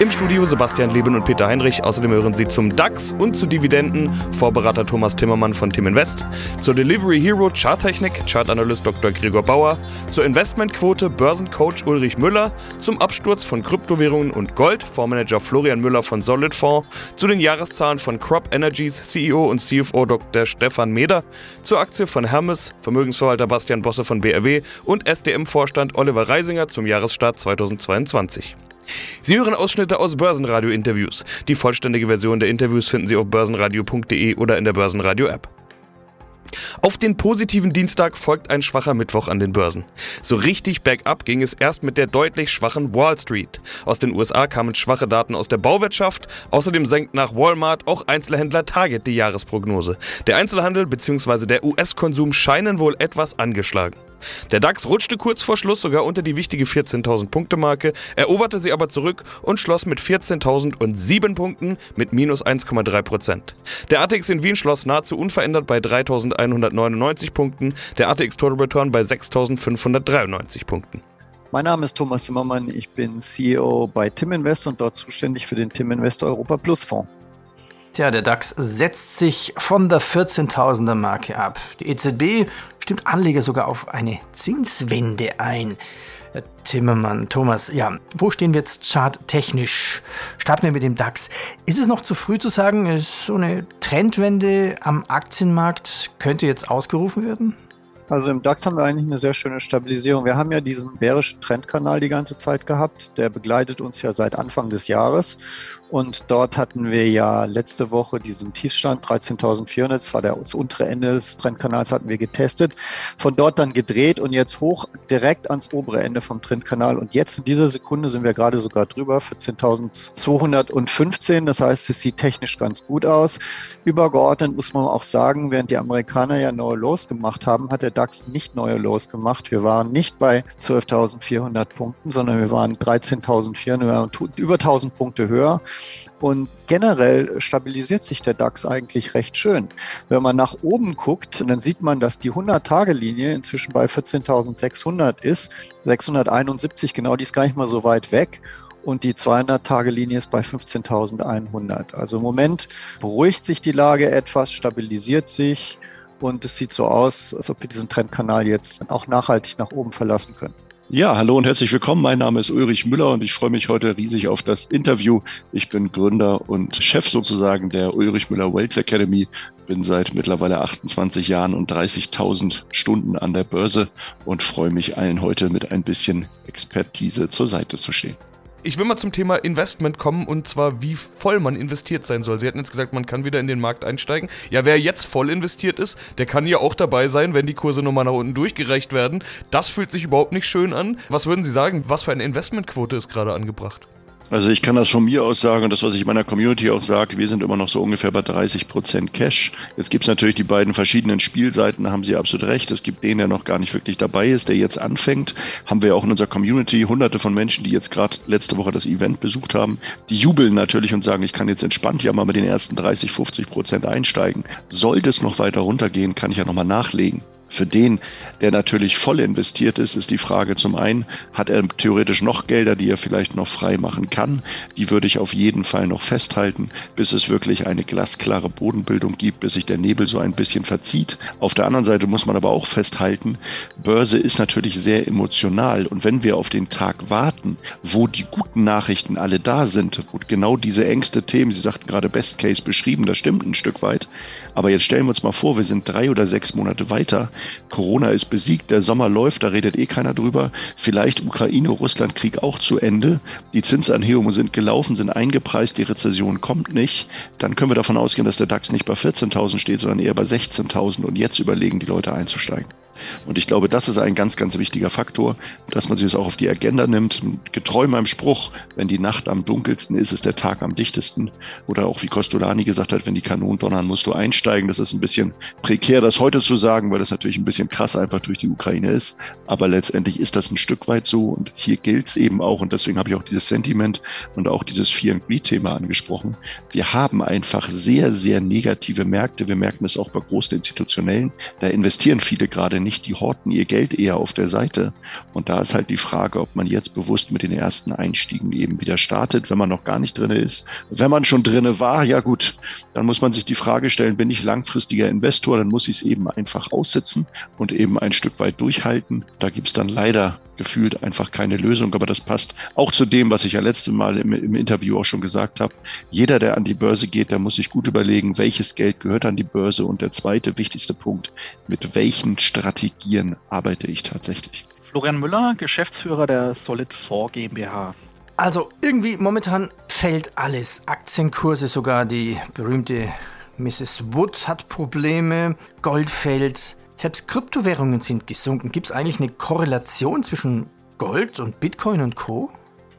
Im Studio Sebastian Leben und Peter Heinrich. Außerdem hören Sie zum DAX und zu Dividenden Vorberater Thomas Timmermann von Tim Invest, zur Delivery Hero Charttechnik Chartanalyst Dr. Gregor Bauer, zur Investmentquote Börsencoach Ulrich Müller, zum Absturz von Kryptowährungen und Gold Fondsmanager Florian Müller von Solid Fonds, zu den Jahreszahlen von Crop Energies CEO und CFO Dr. Stefan Meder, zur Aktie von Hermes Vermögensverwalter Bastian Bosse von BRW und SDM-Vorstand Oliver Reisinger zum Jahresstart 2022. Sie hören Ausschnitte aus Börsenradio-Interviews. Die vollständige Version der Interviews finden Sie auf börsenradio.de oder in der Börsenradio-App. Auf den positiven Dienstag folgt ein schwacher Mittwoch an den Börsen. So richtig bergab ging es erst mit der deutlich schwachen Wall Street. Aus den USA kamen schwache Daten aus der Bauwirtschaft. Außerdem senkt nach Walmart auch Einzelhändler Target die Jahresprognose. Der Einzelhandel bzw. der US-Konsum scheinen wohl etwas angeschlagen. Der DAX rutschte kurz vor Schluss sogar unter die wichtige 14.000 Punkte Marke, eroberte sie aber zurück und schloss mit 14.007 Punkten mit minus 1,3 Prozent. Der ATX in Wien schloss nahezu unverändert bei 3.199 Punkten, der ATX Total Return bei 6.593 Punkten. Mein Name ist Thomas Zimmermann, ich bin CEO bei Tim Invest und dort zuständig für den Tim Invest Europa Plus Fonds. Tja, der DAX setzt sich von der 14.000er Marke ab. Die EZB stimmt Anleger sogar auf eine Zinswende ein. Herr Timmermann, Thomas, ja, wo stehen wir jetzt charttechnisch? Starten wir mit dem DAX. Ist es noch zu früh zu sagen, ist so eine Trendwende am Aktienmarkt könnte jetzt ausgerufen werden? Also im DAX haben wir eigentlich eine sehr schöne Stabilisierung. Wir haben ja diesen bärischen Trendkanal die ganze Zeit gehabt. Der begleitet uns ja seit Anfang des Jahres. Und dort hatten wir ja letzte Woche diesen Tiefstand 13.400, das war das untere Ende des Trendkanals, hatten wir getestet. Von dort dann gedreht und jetzt hoch direkt ans obere Ende vom Trendkanal. Und jetzt in dieser Sekunde sind wir gerade sogar drüber, 14.215. Das heißt, es sieht technisch ganz gut aus. Übergeordnet muss man auch sagen, während die Amerikaner ja neue Lows gemacht haben, hat der DAX nicht neue Lows gemacht. Wir waren nicht bei 12.400 Punkten, sondern wir waren 13.400, über 1000 Punkte höher. Und generell stabilisiert sich der DAX eigentlich recht schön. Wenn man nach oben guckt, dann sieht man, dass die 100-Tage-Linie inzwischen bei 14.600 ist. 671 genau, die ist gar nicht mal so weit weg und die 200-Tage-Linie ist bei 15.100. Also im Moment beruhigt sich die Lage etwas, stabilisiert sich und es sieht so aus, als ob wir diesen Trendkanal jetzt auch nachhaltig nach oben verlassen können. Ja, hallo und herzlich willkommen. Mein Name ist Ulrich Müller und ich freue mich heute riesig auf das Interview. Ich bin Gründer und Chef sozusagen der Ulrich Müller Wealth Academy. Bin seit mittlerweile 28 Jahren und 30.000 Stunden an der Börse und freue mich allen heute mit ein bisschen Expertise zur Seite zu stehen. Ich will mal zum Thema Investment kommen und zwar, wie voll man investiert sein soll. Sie hatten jetzt gesagt, man kann wieder in den Markt einsteigen. Ja, wer jetzt voll investiert ist, der kann ja auch dabei sein, wenn die Kurse nochmal nach unten durchgereicht werden. Das fühlt sich überhaupt nicht schön an. Was würden Sie sagen, was für eine Investmentquote ist gerade angebracht? Also ich kann das von mir aus sagen und das, was ich meiner Community auch sage, wir sind immer noch so ungefähr bei 30 Prozent Cash. Jetzt gibt es natürlich die beiden verschiedenen Spielseiten, da haben Sie absolut recht. Es gibt den, der noch gar nicht wirklich dabei ist, der jetzt anfängt. Haben wir auch in unserer Community hunderte von Menschen, die jetzt gerade letzte Woche das Event besucht haben. Die jubeln natürlich und sagen, ich kann jetzt entspannt ja mal mit den ersten 30, 50 Prozent einsteigen. Sollte es noch weiter runtergehen, kann ich ja nochmal nachlegen. Für den, der natürlich voll investiert ist, ist die Frage zum einen, hat er theoretisch noch Gelder, die er vielleicht noch frei machen kann? Die würde ich auf jeden Fall noch festhalten, bis es wirklich eine glasklare Bodenbildung gibt, bis sich der Nebel so ein bisschen verzieht. Auf der anderen Seite muss man aber auch festhalten, Börse ist natürlich sehr emotional und wenn wir auf den Tag warten, wo die guten Nachrichten alle da sind, wo genau diese Ängste Themen, Sie sagten gerade Best Case beschrieben, das stimmt ein Stück weit, aber jetzt stellen wir uns mal vor, wir sind drei oder sechs Monate weiter Corona ist besiegt, der Sommer läuft, da redet eh keiner drüber. Vielleicht Ukraine-Russland-Krieg auch zu Ende. Die Zinsanhebungen sind gelaufen, sind eingepreist, die Rezession kommt nicht. Dann können wir davon ausgehen, dass der DAX nicht bei 14.000 steht, sondern eher bei 16.000 und jetzt überlegen die Leute einzusteigen. Und ich glaube, das ist ein ganz, ganz wichtiger Faktor, dass man sich das auch auf die Agenda nimmt. Getreu meinem Spruch, wenn die Nacht am dunkelsten ist, ist der Tag am dichtesten. Oder auch wie Costolani gesagt hat, wenn die Kanonen donnern, musst du einsteigen. Das ist ein bisschen prekär, das heute zu sagen, weil das natürlich ein bisschen krass einfach durch die Ukraine ist. Aber letztendlich ist das ein Stück weit so. Und hier gilt es eben auch, und deswegen habe ich auch dieses Sentiment und auch dieses Fear and Greed-Thema angesprochen. Wir haben einfach sehr, sehr negative Märkte. Wir merken es auch bei großen Institutionellen. Da investieren viele gerade nicht. Die horten ihr Geld eher auf der Seite. Und da ist halt die Frage, ob man jetzt bewusst mit den ersten Einstiegen eben wieder startet, wenn man noch gar nicht drin ist. Wenn man schon drinne war, ja gut, dann muss man sich die Frage stellen, bin ich langfristiger Investor, dann muss ich es eben einfach aussitzen und eben ein Stück weit durchhalten. Da gibt es dann leider gefühlt einfach keine Lösung. Aber das passt auch zu dem, was ich ja letzte Mal im, im, Interview auch schon gesagt habe. Jeder, der an die Börse geht, der muss sich gut überlegen, welches Geld gehört an die Börse. Und der zweite wichtigste Punkt, mit welchen Strategien arbeite ich tatsächlich? Florian Müller, Geschäftsführer der Solid 4 GmbH. Also irgendwie momentan fällt alles. Aktienkurse, sogar die berühmte Mrs. Wood hat Probleme, Gold fällt, selbst Kryptowährungen sind gesunken. Gibt es eigentlich eine Korrelation zwischen Gold und Bitcoin und Co?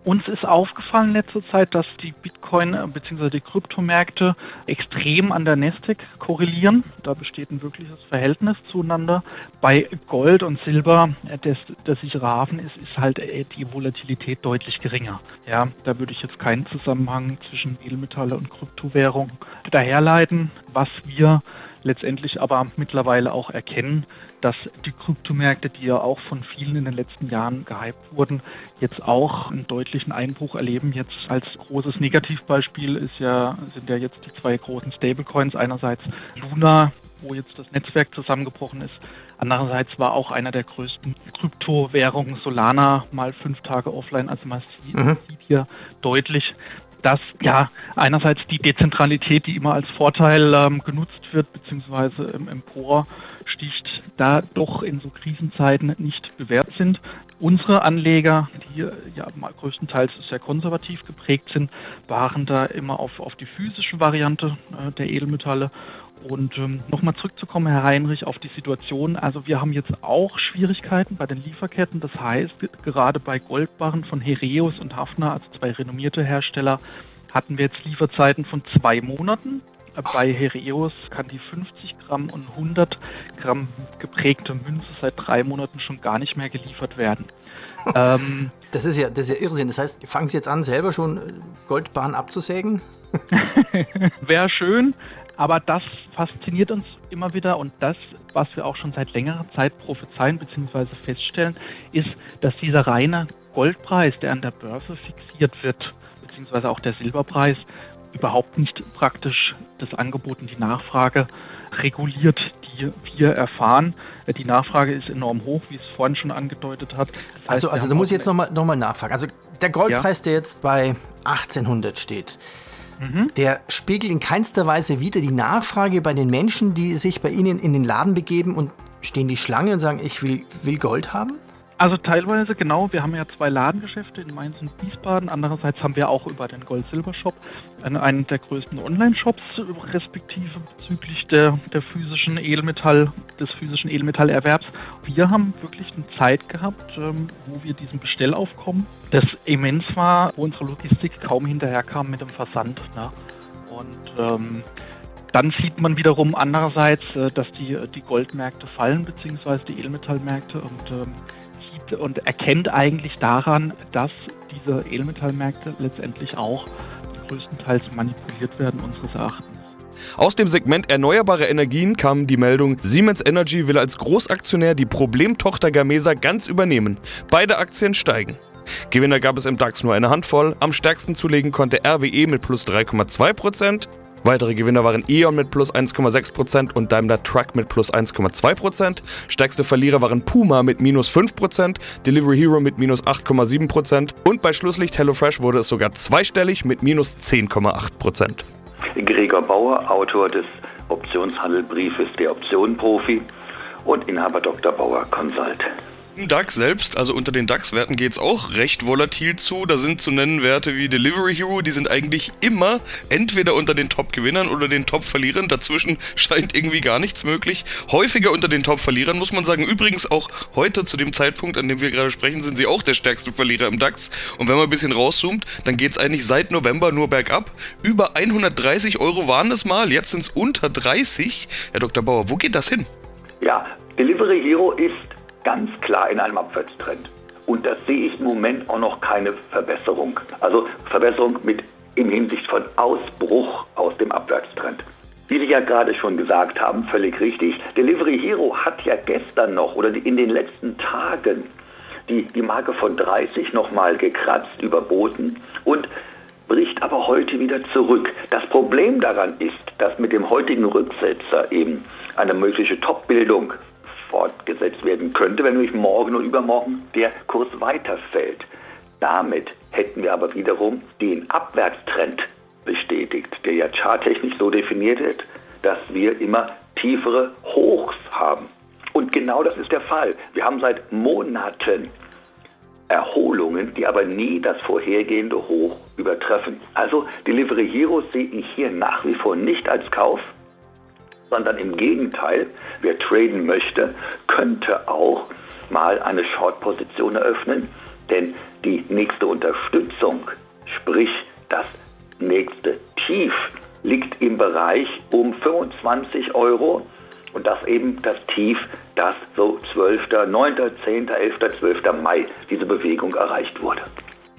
Uns ist aufgefallen in letzter Zeit, dass die Bitcoin- äh, bzw. die Kryptomärkte extrem an der Nasdaq korrelieren. Da besteht ein wirkliches Verhältnis zueinander. Bei Gold und Silber, äh, das, der sichere Hafen ist, ist halt äh, die Volatilität deutlich geringer. Ja, da würde ich jetzt keinen Zusammenhang zwischen Edelmetalle und Kryptowährung daherleiten. Was wir letztendlich aber mittlerweile auch erkennen, dass die Kryptomärkte, die ja auch von vielen in den letzten Jahren gehypt wurden, jetzt auch einen deutlichen Einbruch erleben. Jetzt als großes Negativbeispiel ist ja, sind ja jetzt die zwei großen Stablecoins. Einerseits Luna, wo jetzt das Netzwerk zusammengebrochen ist. Andererseits war auch einer der größten Kryptowährungen Solana mal fünf Tage offline. Also man sieht, mhm. sieht hier deutlich, dass ja einerseits die Dezentralität, die immer als Vorteil ähm, genutzt wird, beziehungsweise im Empor sticht, da doch in so Krisenzeiten nicht bewährt sind. Unsere Anleger, die ja größtenteils sehr konservativ geprägt sind, waren da immer auf, auf die physische Variante äh, der Edelmetalle und ähm, nochmal zurückzukommen, Herr Heinrich, auf die Situation. Also wir haben jetzt auch Schwierigkeiten bei den Lieferketten. Das heißt, gerade bei Goldbarren von Hereus und Hafner, also zwei renommierte Hersteller, hatten wir jetzt Lieferzeiten von zwei Monaten. Bei Hereus kann die 50 Gramm und 100 Gramm geprägte Münze seit drei Monaten schon gar nicht mehr geliefert werden. ähm, das, ist ja, das ist ja Irrsinn. Das heißt, fangen Sie jetzt an, selber schon Goldbahn abzusägen? Wäre schön. Aber das fasziniert uns immer wieder und das, was wir auch schon seit längerer Zeit prophezeien bzw. feststellen, ist, dass dieser reine Goldpreis, der an der Börse fixiert wird, beziehungsweise auch der Silberpreis, überhaupt nicht praktisch das Angebot und die Nachfrage reguliert, die wir erfahren. Die Nachfrage ist enorm hoch, wie es vorhin schon angedeutet hat. Das also, heißt, also da muss ich jetzt nochmal noch mal nachfragen. Also der Goldpreis, ja. der jetzt bei 1800 steht, Mhm. Der spiegelt in keinster Weise wieder die Nachfrage bei den Menschen, die sich bei Ihnen in den Laden begeben und stehen die Schlange und sagen, ich will, will Gold haben? Also teilweise genau. Wir haben ja zwei Ladengeschäfte in Mainz und Wiesbaden. Andererseits haben wir auch über den Gold-Silber-Shop einen der größten Online-Shops respektive bezüglich der, der physischen Edelmetall, des physischen Edelmetallerwerbs. Wir haben wirklich eine Zeit gehabt, ähm, wo wir diesem Bestellaufkommen, das immens war, wo unsere Logistik kaum hinterherkam mit dem Versand. Ne? Und ähm, dann sieht man wiederum andererseits, äh, dass die, die Goldmärkte fallen, beziehungsweise die Edelmetallmärkte und ähm, und erkennt eigentlich daran, dass diese Edelmetallmärkte letztendlich auch größtenteils manipuliert werden unseres Erachtens. Aus dem Segment erneuerbare Energien kam die Meldung, Siemens Energy will als Großaktionär die Problemtochter Gamesa ganz übernehmen. Beide Aktien steigen. Gewinner gab es im DAX nur eine Handvoll. Am stärksten zulegen konnte RWE mit plus 3,2%, Weitere Gewinner waren E.ON mit plus 1,6% und Daimler Truck mit plus 1,2%. Stärkste Verlierer waren Puma mit minus 5%, Delivery Hero mit minus 8,7% und bei Schlusslicht HelloFresh wurde es sogar zweistellig mit minus 10,8%. Gregor Bauer, Autor des Optionshandelbriefes Der Optionenprofi und Inhaber Dr. Bauer Consult. Im DAX selbst, also unter den DAX-Werten geht es auch recht volatil zu. Da sind zu nennen Werte wie Delivery Hero, die sind eigentlich immer entweder unter den Top-Gewinnern oder den Top-Verlierern. Dazwischen scheint irgendwie gar nichts möglich. Häufiger unter den Top-Verlierern muss man sagen. Übrigens auch heute zu dem Zeitpunkt, an dem wir gerade sprechen, sind sie auch der stärkste Verlierer im DAX. Und wenn man ein bisschen rauszoomt, dann geht es eigentlich seit November nur bergab. Über 130 Euro waren es mal, jetzt sind es unter 30. Herr Dr. Bauer, wo geht das hin? Ja, Delivery Hero ist ganz klar in einem Abwärtstrend. Und da sehe ich im Moment auch noch keine Verbesserung. Also Verbesserung mit im Hinsicht von Ausbruch aus dem Abwärtstrend. Wie Sie ja gerade schon gesagt haben, völlig richtig, Delivery Hero hat ja gestern noch oder in den letzten Tagen die, die Marke von 30 nochmal gekratzt, überboten und bricht aber heute wieder zurück. Das Problem daran ist, dass mit dem heutigen Rücksetzer eben eine mögliche Top-Bildung fortgesetzt werden könnte, wenn nämlich morgen und übermorgen der Kurs weiterfällt. Damit hätten wir aber wiederum den Abwärtstrend bestätigt, der ja charttechnisch so definiert wird, dass wir immer tiefere Hochs haben. Und genau das ist der Fall. Wir haben seit Monaten Erholungen, die aber nie das vorhergehende Hoch übertreffen. Also Delivery Heroes sehe ich hier nach wie vor nicht als Kauf, sondern im Gegenteil, wer traden möchte, könnte auch mal eine Short-Position eröffnen, denn die nächste Unterstützung, sprich das nächste Tief, liegt im Bereich um 25 Euro und das eben das Tief, das so 12., 9., 10., 11., 12. Mai diese Bewegung erreicht wurde.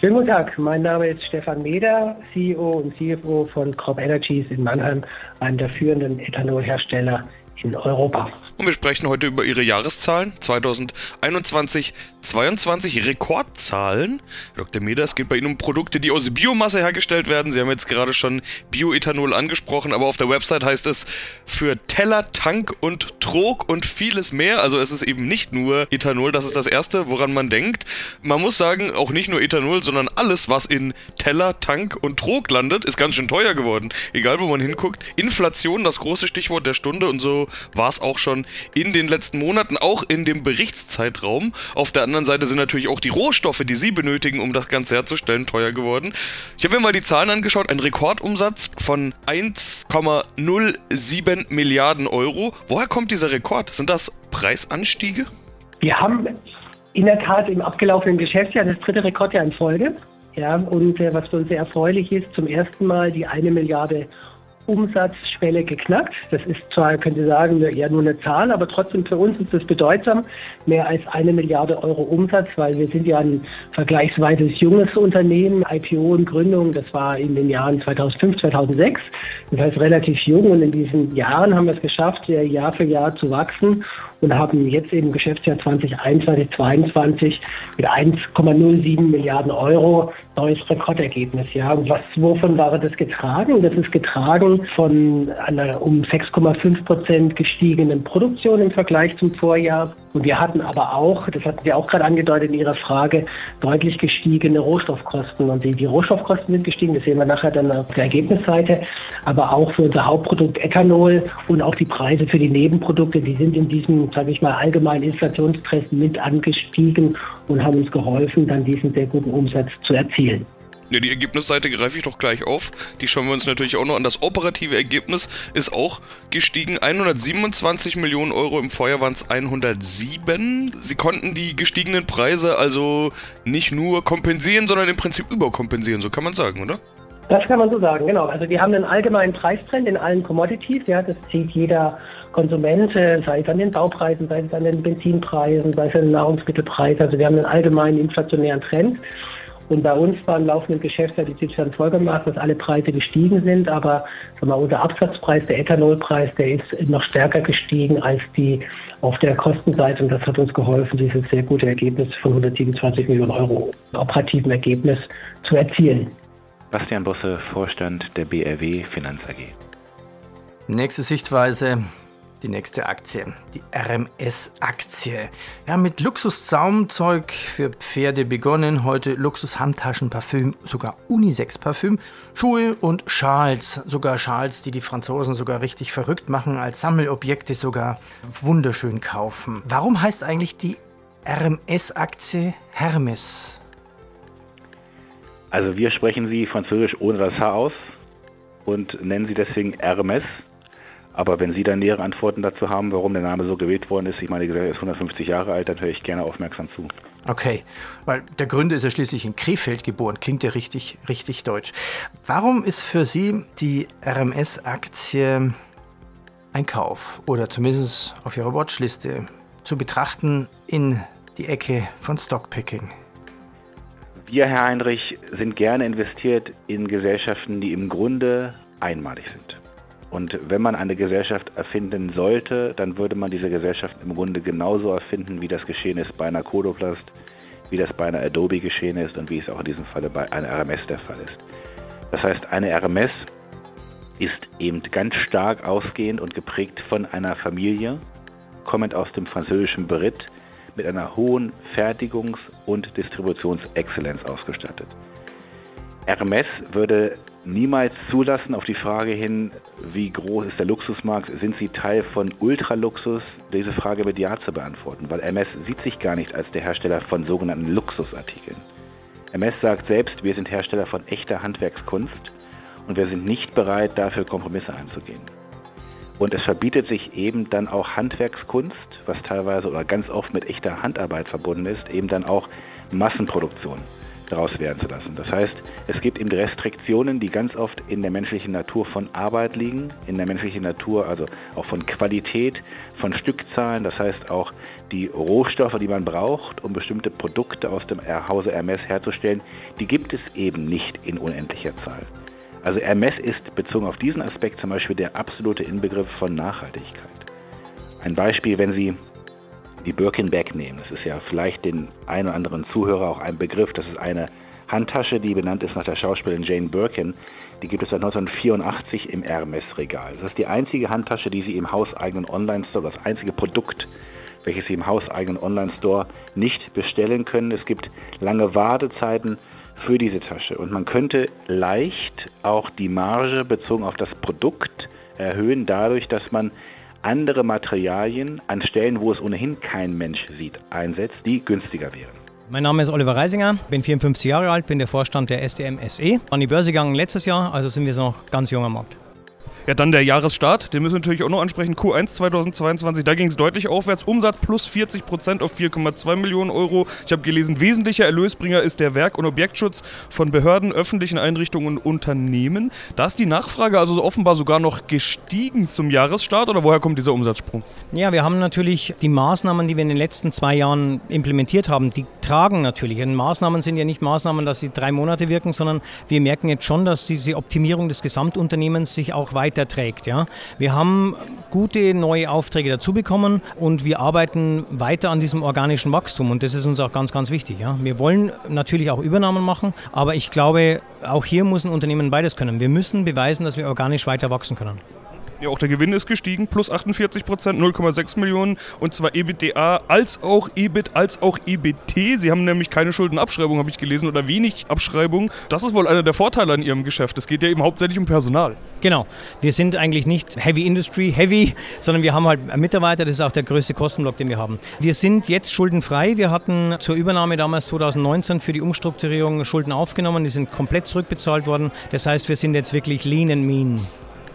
Schönen guten Tag, mein Name ist Stefan Meder, CEO und CFO von Crop Energies in Mannheim, einem der führenden Ethanolhersteller in Europa. Und wir sprechen heute über Ihre Jahreszahlen 2021, 22 Rekordzahlen. Dr. Meder, es geht bei Ihnen um Produkte, die aus Biomasse hergestellt werden. Sie haben jetzt gerade schon Bioethanol angesprochen, aber auf der Website heißt es für Teller, Tank und Trog und vieles mehr. Also es ist eben nicht nur Ethanol, das ist das Erste, woran man denkt. Man muss sagen, auch nicht nur Ethanol, sondern alles, was in Teller, Tank und Trog landet, ist ganz schön teuer geworden. Egal, wo man hinguckt. Inflation, das große Stichwort der Stunde und so war es auch schon in den letzten Monaten, auch in dem Berichtszeitraum. Auf der anderen Seite sind natürlich auch die Rohstoffe, die Sie benötigen, um das Ganze herzustellen, teuer geworden. Ich habe mir mal die Zahlen angeschaut. Ein Rekordumsatz von 1,07 Milliarden Euro. Woher kommt dieser Rekord? Sind das Preisanstiege? Wir haben in der Tat im abgelaufenen Geschäftsjahr das dritte Rekordjahr in Folge. Ja, und äh, was für uns sehr erfreulich ist, zum ersten Mal die eine Milliarde Umsatzschwelle geknackt. Das ist zwar, können Sie sagen, eher nur eine Zahl, aber trotzdem für uns ist das bedeutsam. Mehr als eine Milliarde Euro Umsatz, weil wir sind ja ein vergleichsweise junges Unternehmen. IPO und Gründung, das war in den Jahren 2005, 2006. Das heißt relativ jung und in diesen Jahren haben wir es geschafft, Jahr für Jahr zu wachsen und haben jetzt eben Geschäftsjahr 2021, 2022 mit 1,07 Milliarden Euro neues Rekordergebnis. Ja, was, wovon war das getragen? Das ist getragen von einer um 6,5 Prozent gestiegenen Produktion im Vergleich zum Vorjahr. Und wir hatten aber auch, das hatten Sie auch gerade angedeutet in Ihrer Frage, deutlich gestiegene Rohstoffkosten. Und die, die Rohstoffkosten sind gestiegen, das sehen wir nachher dann auf der Ergebnisseite. Aber auch für unser Hauptprodukt Ethanol und auch die Preise für die Nebenprodukte, die sind in diesem, sage ich mal, allgemeinen Inflationsstress mit angestiegen und haben uns geholfen, dann diesen sehr guten Umsatz zu erzielen. Ja, die Ergebnisseite greife ich doch gleich auf. Die schauen wir uns natürlich auch noch an. Das operative Ergebnis ist auch gestiegen. 127 Millionen Euro, im Vorjahr waren es 107. Sie konnten die gestiegenen Preise also nicht nur kompensieren, sondern im Prinzip überkompensieren, so kann man sagen, oder? Das kann man so sagen, genau. Also wir haben einen allgemeinen Preistrend in allen Commodities. Ja, das zieht jeder Konsument, äh, sei es an den Baupreisen, sei es an den Benzinpreisen, sei es an den Nahrungsmittelpreisen. Also wir haben einen allgemeinen inflationären Trend. Und bei uns war im laufenden Geschäftsjahr die Situation folgendermaßen, dass alle Preise gestiegen sind, aber mal, unser Absatzpreis, der Ethanolpreis, der ist noch stärker gestiegen als die auf der Kostenseite und das hat uns geholfen, dieses sehr gute Ergebnis von 127 Millionen Euro operativen Ergebnis zu erzielen. Bastian Bosse, Vorstand der BRW Finanz AG. Nächste Sichtweise die nächste Aktie, die RMS-Aktie. Ja, mit Luxuszaumzeug für Pferde begonnen, heute Luxus-Handtaschenparfüm, sogar Unisex-Parfüm, Schuhe und Schals, sogar Schals, die die Franzosen sogar richtig verrückt machen, als Sammelobjekte sogar wunderschön kaufen. Warum heißt eigentlich die RMS-Aktie Hermes? Also wir sprechen sie französisch ohne das H aus und nennen sie deswegen Hermes. Aber wenn Sie dann nähere Antworten dazu haben, warum der Name so gewählt worden ist, ich meine, die Gesellschaft ist 150 Jahre alt, dann höre ich gerne aufmerksam zu. Okay, weil der Gründer ist ja schließlich in Krefeld geboren, klingt ja richtig, richtig deutsch. Warum ist für Sie die RMS-Aktie ein Kauf oder zumindest auf Ihrer Watchliste zu betrachten in die Ecke von Stockpicking? Wir, Herr Heinrich, sind gerne investiert in Gesellschaften, die im Grunde einmalig sind. Und wenn man eine Gesellschaft erfinden sollte, dann würde man diese Gesellschaft im Grunde genauso erfinden, wie das geschehen ist bei einer Codoplast, wie das bei einer Adobe geschehen ist und wie es auch in diesem Falle bei einer RMS der Fall ist. Das heißt, eine RMS ist eben ganz stark ausgehend und geprägt von einer Familie, kommend aus dem französischen Brit, mit einer hohen Fertigungs- und Distributionsexzellenz ausgestattet. Hermes würde niemals zulassen auf die Frage hin, wie groß ist der Luxusmarkt, sind sie Teil von Ultraluxus, diese Frage mit Ja zu beantworten, weil Hermes sieht sich gar nicht als der Hersteller von sogenannten Luxusartikeln. Hermes sagt selbst, wir sind Hersteller von echter Handwerkskunst und wir sind nicht bereit, dafür Kompromisse einzugehen. Und es verbietet sich eben dann auch Handwerkskunst, was teilweise oder ganz oft mit echter Handarbeit verbunden ist, eben dann auch Massenproduktion daraus werden zu lassen. Das heißt, es gibt eben Restriktionen, die ganz oft in der menschlichen Natur von Arbeit liegen, in der menschlichen Natur also auch von Qualität, von Stückzahlen, das heißt auch die Rohstoffe, die man braucht, um bestimmte Produkte aus dem Hause Hermes herzustellen, die gibt es eben nicht in unendlicher Zahl. Also Hermes ist bezogen auf diesen Aspekt zum Beispiel der absolute Inbegriff von Nachhaltigkeit. Ein Beispiel, wenn Sie die Birkin-Bag nehmen. Das ist ja vielleicht den einen oder anderen Zuhörer auch ein Begriff. Das ist eine Handtasche, die benannt ist nach der Schauspielerin Jane Birkin. Die gibt es seit 1984 im Hermes-Regal. Das ist die einzige Handtasche, die Sie im hauseigenen Online-Store, das einzige Produkt, welches Sie im hauseigenen Online-Store nicht bestellen können. Es gibt lange Wartezeiten für diese Tasche und man könnte leicht auch die Marge bezogen auf das Produkt erhöhen, dadurch, dass man andere Materialien an Stellen, wo es ohnehin kein Mensch sieht, einsetzt, die günstiger wären. Mein Name ist Oliver Reisinger, bin 54 Jahre alt, bin der Vorstand der SDM SE. An die Börse gegangen letztes Jahr, also sind wir noch ganz junger Markt. Ja, dann der Jahresstart, den müssen wir natürlich auch noch ansprechen. Q1 2022, da ging es deutlich aufwärts. Umsatz plus 40 Prozent auf 4,2 Millionen Euro. Ich habe gelesen, wesentlicher Erlösbringer ist der Werk- und Objektschutz von Behörden, öffentlichen Einrichtungen und Unternehmen. Da ist die Nachfrage also offenbar sogar noch gestiegen zum Jahresstart oder woher kommt dieser Umsatzsprung? Ja, wir haben natürlich die Maßnahmen, die wir in den letzten zwei Jahren implementiert haben, die tragen natürlich. Und Maßnahmen sind ja nicht Maßnahmen, dass sie drei Monate wirken, sondern wir merken jetzt schon, dass diese Optimierung des Gesamtunternehmens sich auch weiter weiterträgt. Ja. Wir haben gute neue Aufträge dazu bekommen und wir arbeiten weiter an diesem organischen Wachstum und das ist uns auch ganz, ganz wichtig. Ja. Wir wollen natürlich auch Übernahmen machen, aber ich glaube, auch hier muss ein Unternehmen beides können. Wir müssen beweisen, dass wir organisch weiter wachsen können. Ja, auch der Gewinn ist gestiegen, plus 48 Prozent, 0,6 Millionen und zwar EBITDA als auch EBIT als auch EBT. Sie haben nämlich keine Schuldenabschreibung, habe ich gelesen, oder wenig Abschreibung. Das ist wohl einer der Vorteile an Ihrem Geschäft. Es geht ja eben hauptsächlich um Personal. Genau. Wir sind eigentlich nicht Heavy Industry, Heavy, sondern wir haben halt Mitarbeiter. Das ist auch der größte Kostenblock, den wir haben. Wir sind jetzt schuldenfrei. Wir hatten zur Übernahme damals 2019 für die Umstrukturierung Schulden aufgenommen. Die sind komplett zurückbezahlt worden. Das heißt, wir sind jetzt wirklich lean and mean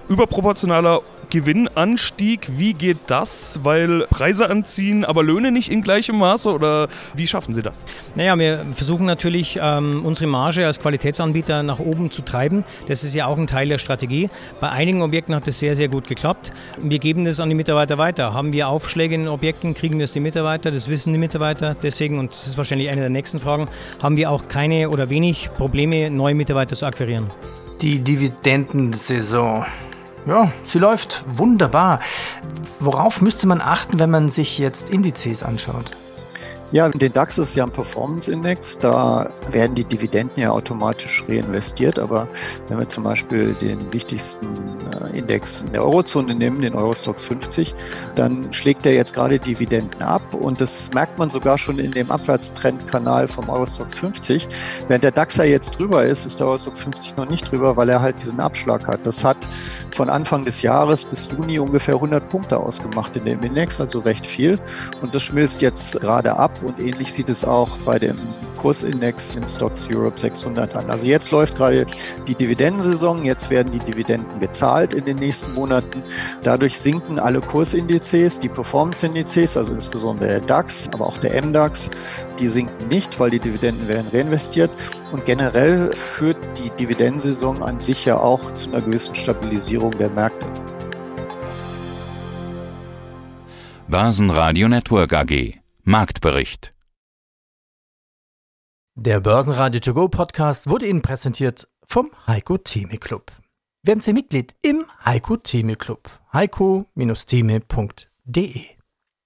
überproportionaler Gewinnanstieg. Wie geht das? Weil Preise anziehen, aber Löhne nicht in gleichem Maße oder wie schaffen Sie das? Naja, wir versuchen natürlich ähm, unsere Marge als Qualitätsanbieter nach oben zu treiben. Das ist ja auch ein Teil der Strategie. Bei einigen Objekten hat das sehr, sehr gut geklappt. Wir geben das an die Mitarbeiter weiter. Haben wir Aufschläge in den Objekten, kriegen das die Mitarbeiter, das wissen die Mitarbeiter. Deswegen, und das ist wahrscheinlich eine der nächsten Fragen, haben wir auch keine oder wenig Probleme, neue Mitarbeiter zu akquirieren. Die Dividendensaison ja, sie läuft wunderbar. Worauf müsste man achten, wenn man sich jetzt Indizes anschaut? Ja, den DAX ist ja ein Performance-Index. Da werden die Dividenden ja automatisch reinvestiert. Aber wenn wir zum Beispiel den wichtigsten äh, Index in der Eurozone nehmen, den Eurostox 50, dann schlägt er jetzt gerade Dividenden ab. Und das merkt man sogar schon in dem Abwärtstrendkanal vom Eurostox 50. Während der DAX ja jetzt drüber ist, ist der Eurostox 50 noch nicht drüber, weil er halt diesen Abschlag hat. Das hat von Anfang des Jahres bis Juni ungefähr 100 Punkte ausgemacht in dem Index, also recht viel. Und das schmilzt jetzt gerade ab. Und ähnlich sieht es auch bei dem Kursindex im Stocks Europe 600 an. Also jetzt läuft gerade die Dividendensaison, jetzt werden die Dividenden gezahlt in den nächsten Monaten. Dadurch sinken alle Kursindizes, die Performance-Indizes, also insbesondere der DAX, aber auch der MDAX, die sinken nicht, weil die Dividenden werden reinvestiert. Und generell führt die Dividendensaison an sich ja auch zu einer gewissen Stabilisierung der Märkte. Börsenradio Network AG Marktbericht Der Börsenradio To Go Podcast wurde Ihnen präsentiert vom Heiko Theme Club. Werden Sie Mitglied im Heiko Theme Club. heiko-theme.de